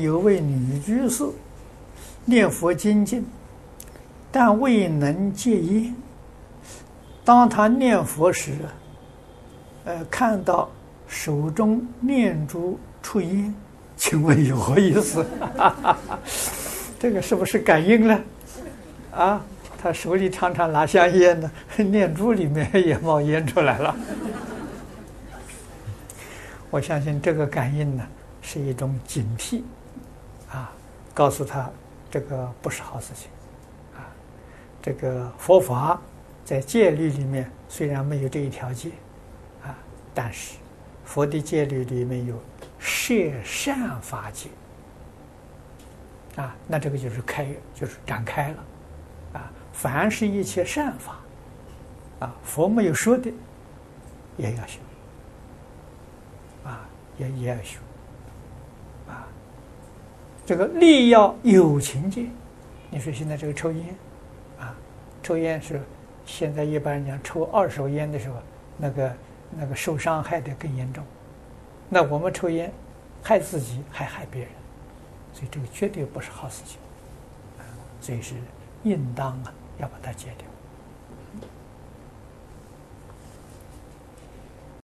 有位女居士念佛精进，但未能戒烟。当她念佛时，呃，看到手中念珠出烟，请问有何意思？这个是不是感应呢？啊，他手里常常拿香烟呢，念珠里面也冒烟出来了。我相信这个感应呢，是一种警惕。啊，告诉他这个不是好事情，啊，这个佛法在戒律里面虽然没有这一条戒，啊，但是佛的戒律里面有摄善法戒，啊，那这个就是开，就是展开了，啊，凡是一切善法，啊，佛没有说的，也要修，啊，也也要修。这个利要有情戒，你说现在这个抽烟，啊，抽烟是现在一般人讲抽二手烟的时候，那个那个受伤害的更严重。那我们抽烟，害自己还害别人，所以这个绝对不是好事情，所以是应当啊要把它戒掉。